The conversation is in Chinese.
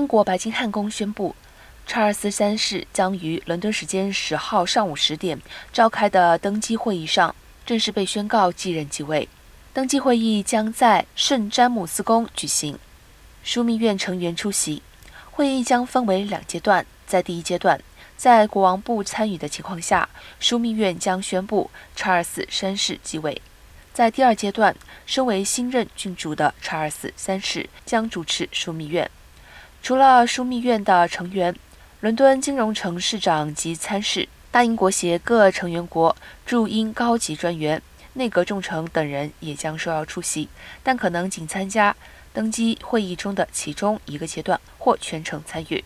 英国白金汉宫宣布，查尔斯三世将于伦敦时间十号上午十点召开的登基会议上正式被宣告继任继位。登基会议将在圣詹姆斯宫举行，枢密院成员出席。会议将分为两阶段，在第一阶段，在国王不参与的情况下，枢密院将宣布查尔斯三世继位。在第二阶段，身为新任君主的查尔斯三世将主持枢密院。除了枢密院的成员，伦敦金融城市长及参事、大英国协各成员国驻英高级专员、内阁重臣等人也将受邀出席，但可能仅参加登基会议中的其中一个阶段或全程参与。